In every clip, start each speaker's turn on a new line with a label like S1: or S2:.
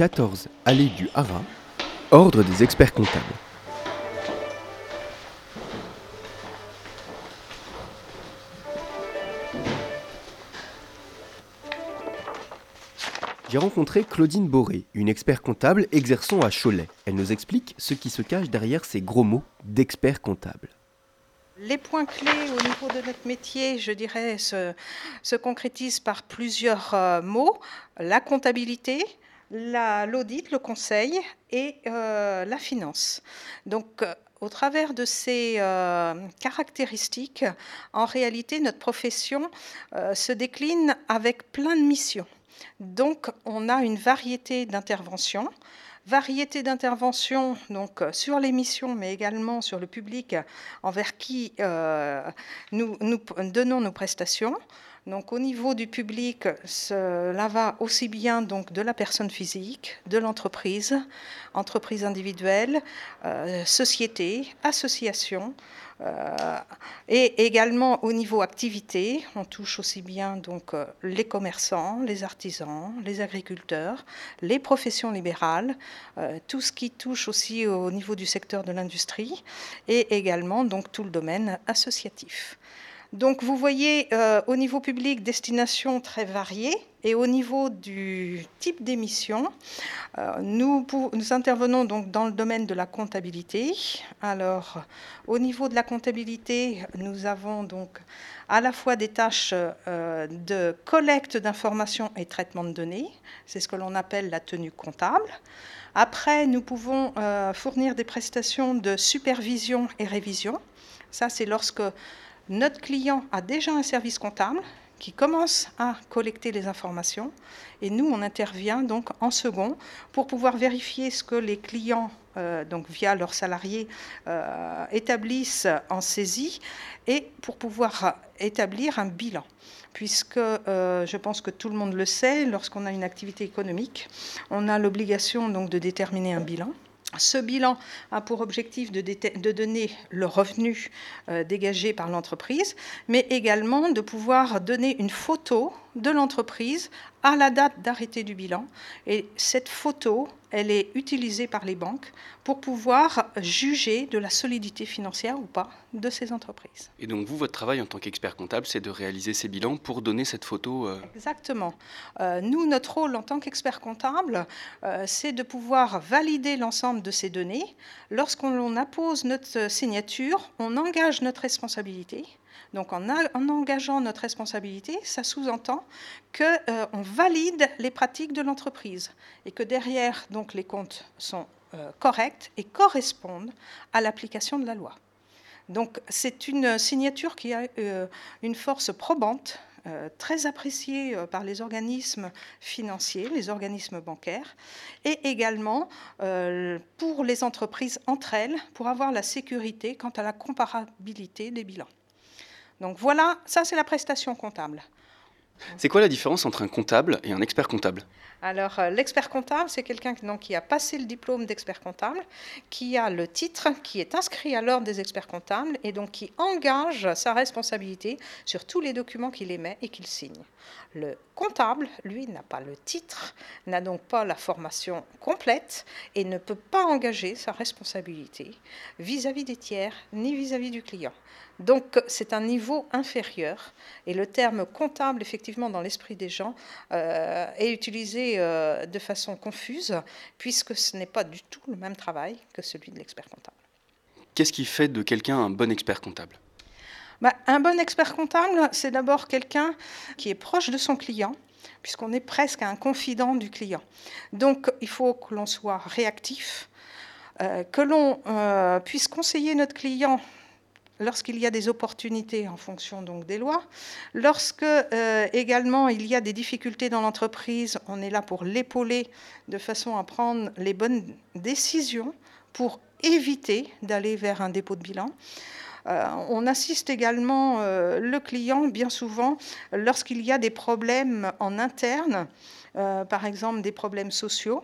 S1: 14 allée du Haras, Ordre des experts comptables. J'ai rencontré Claudine Boré, une expert comptable exerçant à Cholet. Elle nous explique ce qui se cache derrière ces gros mots d'expert comptable.
S2: Les points clés au niveau de notre métier, je dirais, se, concrétisent par plusieurs euh, mots. La comptabilité, l'audit, le conseil et euh, la finance. Donc, euh, au travers de ces caractéristiques, en réalité, notre profession se décline avec plein de missions. Donc, on a une variété d'interventions variété d'interventions donc euh, sur les missions, mais également sur le public envers qui euh, nous, donnons nos prestations. Donc au niveau du public, cela va aussi bien donc de la personne physique, de l'entreprise, entreprise individuelle, euh, société, association, euh, et également au niveau activité, on touche aussi bien donc euh, les commerçants, les artisans, les agriculteurs, les professions libérales, tout ce qui touche aussi au niveau du secteur de l'industrie et également donc tout le domaine associatif. Donc vous voyez au niveau public destination très variée et au niveau du type d'émission, nous, nous, intervenons donc dans le domaine de la comptabilité. Alors au niveau de la comptabilité, nous avons donc à la fois des tâches euh, de collecte d'informations et traitement de données, c'est ce que l'on appelle la tenue comptable. Après, nous pouvons euh, fournir des prestations de supervision et révision. Ça, c'est lorsque notre client a déjà un service comptable qui commence à collecter les informations et nous, on intervient donc en second pour pouvoir vérifier ce que les clients, euh, donc via leurs salariés, euh, établissent en saisie et pour pouvoir établir un bilan. Puisque euh, je pense que tout le monde le sait, lorsqu'on a une activité économique, on a l'obligation donc de déterminer un bilan. Ce bilan a pour objectif de, donner le revenu euh, dégagé par l'entreprise, mais également de pouvoir donner une photo de l'entreprise à la date d'arrêté du bilan. Et cette photo, elle est utilisée par les banques pour pouvoir juger de la solidité financière ou pas de ces entreprises.
S3: Et donc vous, votre travail en tant qu'expert comptable, c'est de réaliser ces bilans pour donner cette photo
S2: euh, Exactement. Euh, nous, notre rôle en tant qu'expert comptable, euh, c'est de pouvoir valider l'ensemble de ces données. Lorsqu'on appose notre signature, on engage notre responsabilité donc en, engageant notre responsabilité, ça sous-entend qu'on euh, valide les pratiques de l'entreprise et que derrière, donc, les comptes sont euh, corrects et correspondent à l'application de la loi. Donc c'est une signature qui a euh, une force probante très appréciée par les organismes financiers, les organismes bancaires, et également pour les entreprises entre elles, pour avoir la sécurité quant à la comparabilité des bilans. Donc voilà, ça c'est la prestation comptable.
S3: C'est quoi la différence entre un comptable et un expert comptable?
S2: Alors, euh, l'expert comptable, c'est quelqu'un qui a passé le diplôme d'expert comptable, qui a le titre, qui est inscrit à l'ordre des experts comptables et donc qui engage sa responsabilité sur tous les documents qu'il émet et qu'il signe. Le comptable, lui, n'a pas le titre, n'a donc pas la formation complète et ne peut pas engager sa responsabilité vis-à-vis des tiers ni vis-à-vis du client. Donc c'est un niveau inférieur et le terme comptable, effectivement, dans l'esprit des gens, euh, est utilisé euh, de façon confuse puisque ce n'est pas du tout le même travail que celui de l'expert comptable.
S3: Qu'est-ce qui fait de quelqu'un un bon expert comptable?
S2: Bah, un bon expert comptable, c'est d'abord quelqu'un qui est proche de son client, puisqu'on est presque un confident du client. Donc, il faut que l'on soit réactif, euh, que l'on euh, puisse conseiller notre client lorsqu'il y a des opportunités en fonction donc des lois, lorsque euh, également il y a des difficultés dans l'entreprise, on est là pour l'épauler de façon à prendre les bonnes décisions pour éviter d'aller vers un dépôt de bilan. Euh, on assiste également euh, le client bien souvent lorsqu'il y a des problèmes en interne, par exemple des problèmes sociaux,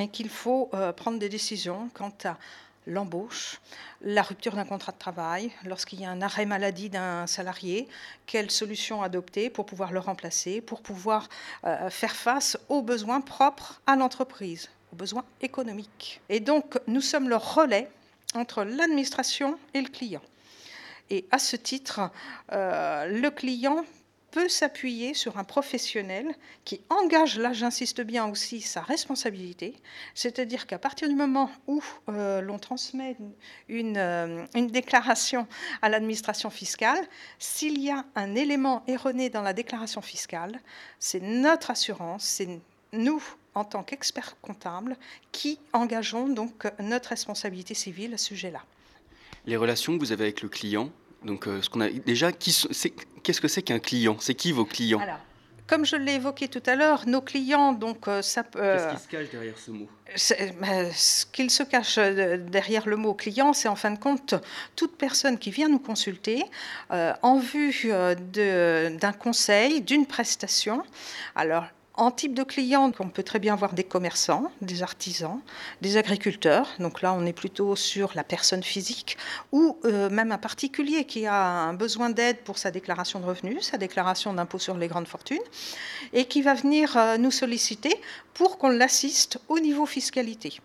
S2: et qu'il faut prendre des décisions quant à l'embauche, la rupture d'un contrat de travail, lorsqu'il y a un arrêt maladie d'un salarié, quelle solution adopter pour pouvoir le remplacer, pour pouvoir euh, faire face aux besoins propres à l'entreprise, aux besoins économiques. Et donc, nous sommes le relais entre l'administration et le client. Et à ce titre, euh, le client peut s'appuyer sur un professionnel qui engage, là j'insiste bien aussi, sa responsabilité, c'est-à-dire qu'à partir du moment où euh, l'on transmet une, euh, une, déclaration à l'administration fiscale, s'il y a un élément erroné dans la déclaration fiscale, c'est notre assurance, c'est nous, en tant qu'experts comptables, qui engageons donc notre responsabilité civile à ce sujet-là.
S3: Les relations que vous avez avec le client, donc, euh, ce qu'on a déjà, qu'est-ce que c'est qu'un client? C'est qui vos clients?
S2: Alors, comme je l'ai évoqué tout à l'heure, nos clients, donc
S3: euh, ça. Euh, qu'est-ce qui se cache derrière ce mot?
S2: ben, Ce qu'il se cache derrière le mot client, c'est en fin de compte toute personne qui vient nous consulter en vue d'un conseil, d'une prestation. Alors en type de clients, on peut très bien voir des commerçants, des artisans, des agriculteurs. Donc là, on est plutôt sur la personne physique ou euh, même un particulier qui a un besoin d'aide pour sa déclaration de revenus, sa déclaration d'impôt sur les grandes fortunes, et qui va venir euh, nous solliciter pour qu'on l'assiste au niveau fiscalité.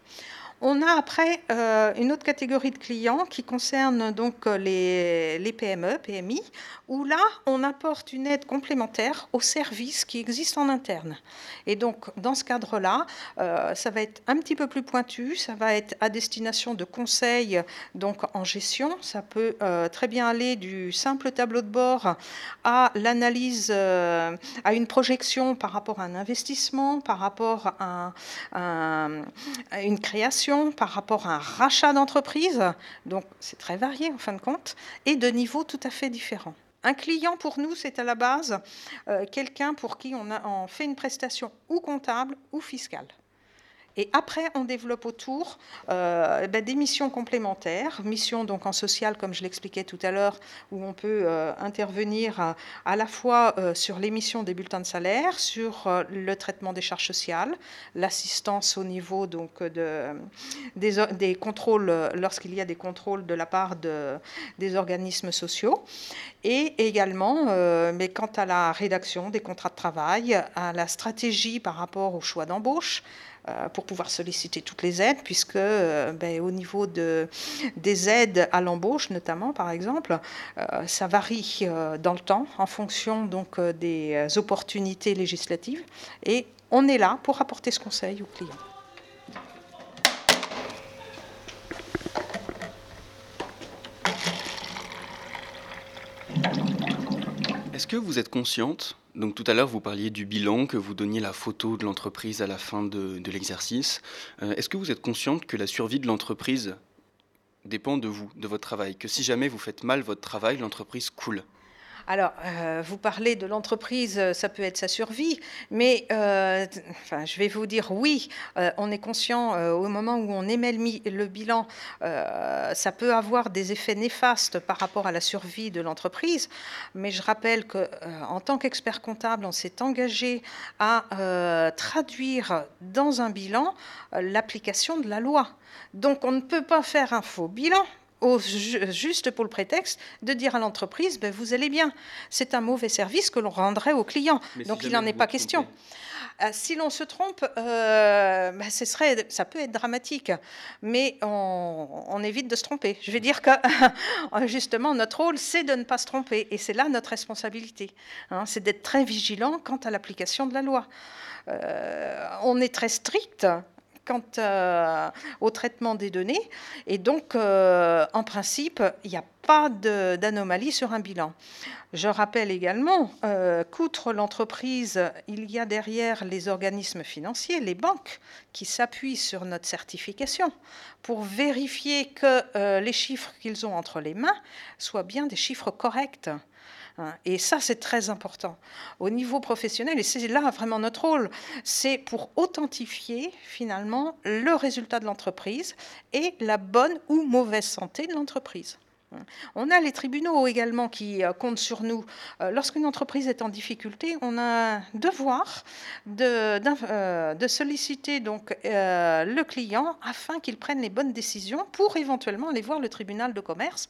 S2: On a après euh, une autre catégorie de clients qui concerne donc les, les, PME, PMI, où là, on apporte une aide complémentaire aux services qui existent en interne. Et donc, dans ce cadre-là, euh, ça va être un petit peu plus pointu, ça va être à destination de conseils donc en gestion. Ça peut euh, très bien aller du simple tableau de bord à l'analyse, à une projection par rapport à un investissement, par rapport à une création par rapport à un rachat d'entreprise, donc c'est très varié en fin de compte, et de niveaux tout à fait différents. Un client pour nous, c'est à la base euh, quelqu'un pour qui on, fait une prestation ou comptable ou fiscale. Et après, on développe autour euh, ben, des missions complémentaires, missions donc en social, comme je l'expliquais tout à l'heure, où on peut euh, intervenir à, la fois euh, sur l'émission des bulletins de salaire, sur le traitement des charges sociales, l'assistance au niveau des, contrôles lorsqu'il y a des contrôles de la part de, des organismes sociaux, et également, mais quant à la rédaction des contrats de travail, à la stratégie par rapport au choix d'embauche euh, pour pouvoir solliciter toutes les aides, puisque euh, ben, au niveau de, des aides à l'embauche, notamment par exemple, euh, ça varie dans le temps en fonction donc des opportunités législatives, et on est là pour apporter ce conseil aux clients.
S3: Est-ce que vous êtes consciente donc tout à l'heure, vous parliez du bilan, que vous donniez la photo de l'entreprise à la fin de, l'exercice. Euh, est-ce que vous êtes consciente que la survie de l'entreprise dépend de vous, de votre travail? Que si jamais vous faites mal votre travail, l'entreprise coule?
S2: Alors, euh, vous parlez de l'entreprise, euh, ça peut être sa survie, mais euh, je vais vous dire oui, on est conscient au moment où on émet le, bilan, ça peut avoir des effets néfastes par rapport à la survie de l'entreprise, mais je rappelle qu'en tant qu'expert comptable, on s'est engagé à traduire dans un bilan l'application de la loi. Donc on ne peut pas faire un faux bilan juste pour le prétexte de dire à l'entreprise, ben, vous allez bien. C'est un mauvais service que l'on rendrait au client. Donc il n'en est pas question. Euh, si l'on se trompe, euh, ben, ce serait, ça peut être dramatique, mais on, évite de se tromper. Je vais dire que justement, notre rôle, c'est de ne pas se tromper, et c'est là notre responsabilité. Hein. c'est d'être très vigilant quant à l'application de la loi. Euh, on est très strict quant euh, au traitement des données. Et donc, euh, en principe, il n'y a pas d'anomalie sur un bilan. Je rappelle également euh, qu'outre l'entreprise, il y a derrière les organismes financiers, les banques, qui s'appuient sur notre certification pour vérifier que les chiffres qu'ils ont entre les mains soient bien des chiffres corrects. Hein. Et ça, c'est très important. Au niveau professionnel, et c'est là vraiment notre rôle, c'est pour authentifier finalement le résultat de l'entreprise et la bonne ou mauvaise santé de l'entreprise. On a les tribunaux également qui euh, comptent sur nous. Euh, lorsqu'une entreprise est en difficulté, on a un devoir de, euh, solliciter donc le client afin qu'il prenne les bonnes décisions pour éventuellement aller voir le tribunal de commerce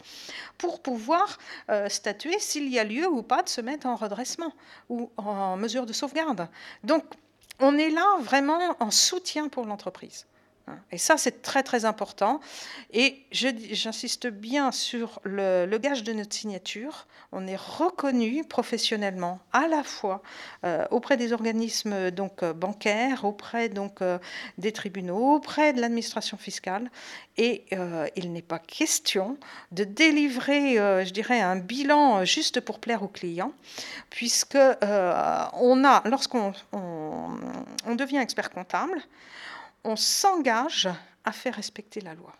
S2: pour pouvoir statuer s'il y a lieu ou pas de se mettre en redressement ou en mesure de sauvegarde. Donc, on est là vraiment en soutien pour l'entreprise. Et ça, c'est très très important. Et j'insiste bien sur le, gage de notre signature. On est reconnu professionnellement à la fois euh, auprès des organismes donc euh, bancaires, auprès donc euh, des tribunaux, auprès de l'administration fiscale. Et il n'est pas question de délivrer, je dirais, un bilan juste pour plaire aux clients, puisque on a, lorsqu'on on devient expert comptable, on s'engage à faire respecter la loi.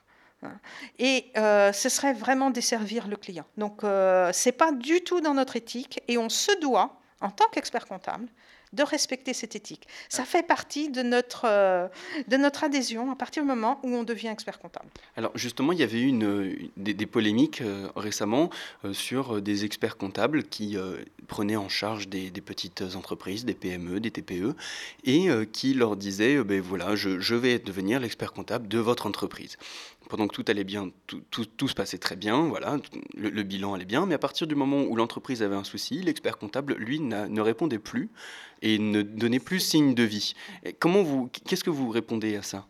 S2: Hein. Et euh, ce serait vraiment desservir le client. Donc, euh, ce n'est pas du tout dans notre éthique et on se doit, en tant qu'expert comptable, de respecter cette éthique. Ça fait partie de notre, euh, de notre adhésion à partir du moment où on devient expert comptable.
S3: Alors justement, il y avait eu une, des, polémiques euh, récemment euh, sur des experts comptables qui prenaient en charge des, petites entreprises, des PME, des TPE, et qui leur disaient, ben voilà, je, je vais devenir l'expert comptable de votre entreprise pendant que tout allait bien, tout, tout, se passait très bien, voilà, le, bilan allait bien, mais à partir du moment où l'entreprise avait un souci, l'expert comptable, lui, ne répondait plus et ne donnait plus signe de vie. comment vous, qu'est-ce que vous répondez à ça?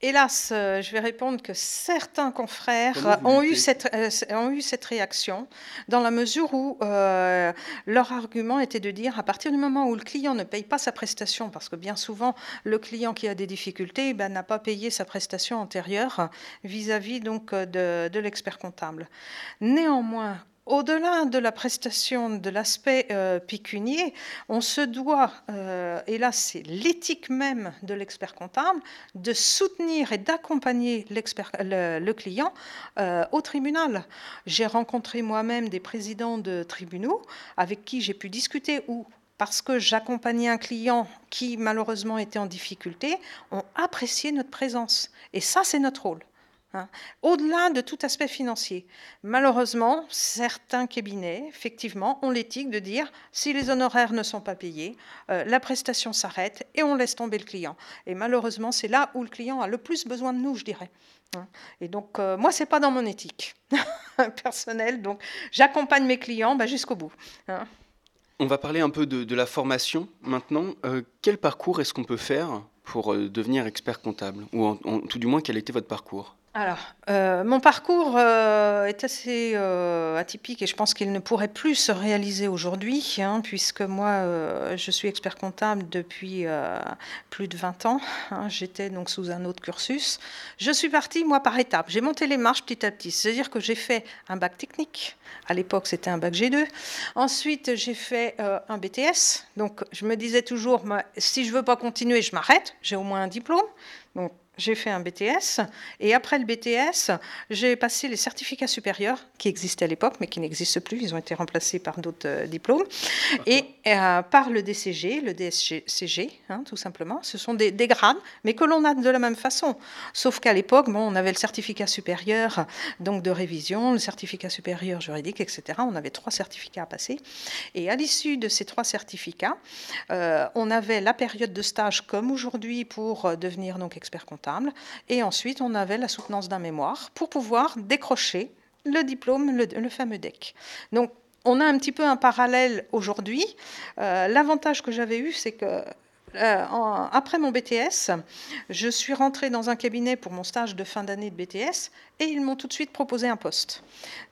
S2: Hélas, euh, je vais répondre que certains confrères ont eu, cette, euh, ont eu cette réaction dans la mesure où euh, leur argument était de dire à partir du moment où le client ne paye pas sa prestation, parce que bien souvent le client qui a des difficultés ben, n'a pas payé sa prestation antérieure vis-à-vis donc de, de l'expert comptable. Néanmoins, au-delà de la prestation, de l'aspect euh, pécunier, on se doit, euh, et là c'est l'éthique même de l'expert comptable, de soutenir et d'accompagner le, client euh, au tribunal. J'ai rencontré moi-même des présidents de tribunaux avec qui j'ai pu discuter ou parce que j'accompagnais un client qui malheureusement était en difficulté, ont apprécié notre présence. Et ça, c'est notre rôle. Hein. Au-delà de tout aspect financier, malheureusement, certains cabinets, effectivement, ont l'éthique de dire si les honoraires ne sont pas payés, euh, la prestation s'arrête et on laisse tomber le client. Et malheureusement, c'est là où le client a le plus besoin de nous, je dirais. Hein. Et donc, euh, moi, c'est pas dans mon éthique personnelle. Donc, j'accompagne mes clients bah, jusqu'au bout. Hein.
S3: On va parler un peu de, la formation maintenant. Euh, quel parcours est-ce qu'on peut faire pour devenir expert comptable? Ou tout du moins, quel était votre parcours?
S2: Alors, euh, mon parcours euh, est assez euh, atypique et je pense qu'il ne pourrait plus se réaliser aujourd'hui, hein, puisque moi, je suis expert comptable depuis plus de 20 ans. Hein. J'étais donc sous un autre cursus. Je suis partie, moi, par étapes. J'ai monté les marches petit à petit. C'est-à-dire que j'ai fait un bac technique. À l'époque, c'était un bac G2. Ensuite, j'ai fait un BTS. Donc, je me disais toujours, si je veux pas continuer, je m'arrête. J'ai au moins un diplôme. Donc, j'ai fait un BTS et après le BTS, j'ai passé les certificats supérieurs qui existaient à l'époque mais qui n'existent plus, ils ont été remplacés par d'autres euh, diplômes et euh, par le DCG, le DSCG, hein, tout simplement. Ce sont des, grades mais que l'on a de la même façon. Sauf qu'à l'époque, bon, on avait le certificat supérieur donc de révision, le certificat supérieur juridique, etc. On avait trois certificats à passer et à l'issue de ces trois certificats, euh, on avait la période de stage comme aujourd'hui pour devenir donc expert comptable et ensuite, on avait la soutenance d'un mémoire pour pouvoir décrocher le diplôme, le, fameux DEC. Donc, on a un petit peu un parallèle aujourd'hui. Euh, l'avantage que j'avais eu, c'est que euh, après mon BTS, je suis rentrée dans un cabinet pour mon stage de fin d'année de BTS et ils m'ont tout de suite proposé un poste.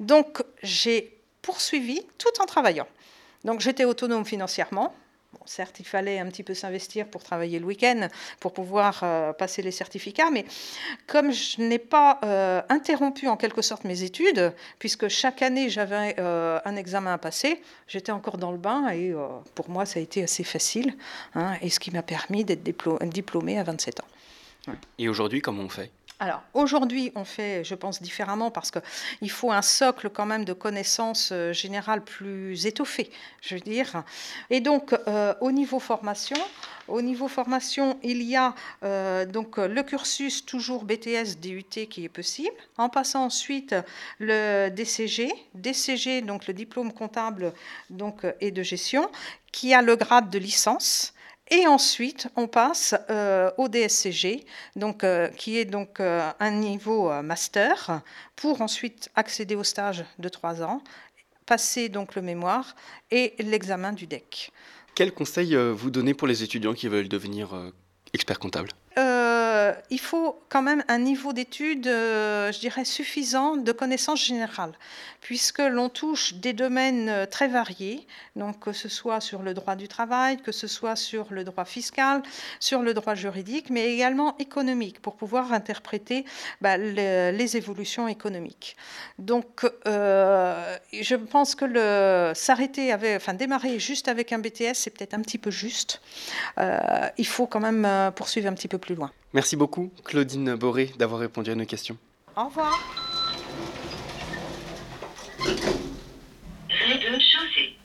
S2: Donc j'ai poursuivi tout en travaillant. Donc j'étais autonome financièrement, certes, il fallait un petit peu s'investir pour travailler le week-end, pour pouvoir euh, passer les certificats, mais comme je n'ai pas euh, interrompu en quelque sorte mes études, puisque chaque année j'avais euh, un examen à passer, j'étais encore dans le bain et pour moi ça a été assez facile, hein, et ce qui m'a permis d'être diplômée à 27 ans.
S3: Et aujourd'hui, comment on fait?
S2: Alors aujourd'hui, on fait, je pense, différemment parce qu'il faut un socle quand même de connaissances euh, générales plus étoffé, je veux dire. Et donc, euh, au niveau formation, Au niveau formation, il y a donc le cursus toujours BTS DUT qui est possible, en passant ensuite le DCG, DCG donc le diplôme comptable donc et de gestion, qui a le grade de licence. Et ensuite, on passe euh, au DSCG, donc, euh, qui est donc euh, un niveau master, pour ensuite accéder au stage de trois ans, passer donc le mémoire et l'examen du DEC.
S3: Quel conseil vous donnez pour les étudiants qui veulent devenir experts comptables?
S2: Euh, il faut quand même un niveau d'études, euh, je dirais, suffisant de connaissances générales, puisque l'on touche des domaines euh, très variés, donc que ce soit sur le droit du travail, que ce soit sur le droit fiscal, sur le droit juridique, mais également économique, pour pouvoir interpréter bah, les, évolutions économiques. Donc, je pense que s'arrêter, enfin démarrer juste avec un BTS, c'est peut-être un petit peu juste. il faut quand même poursuivre un petit peu plus loin.
S3: Merci beaucoup, Claudine Boré, d'avoir répondu à nos questions.
S2: Au revoir. Rez-de-chaussée.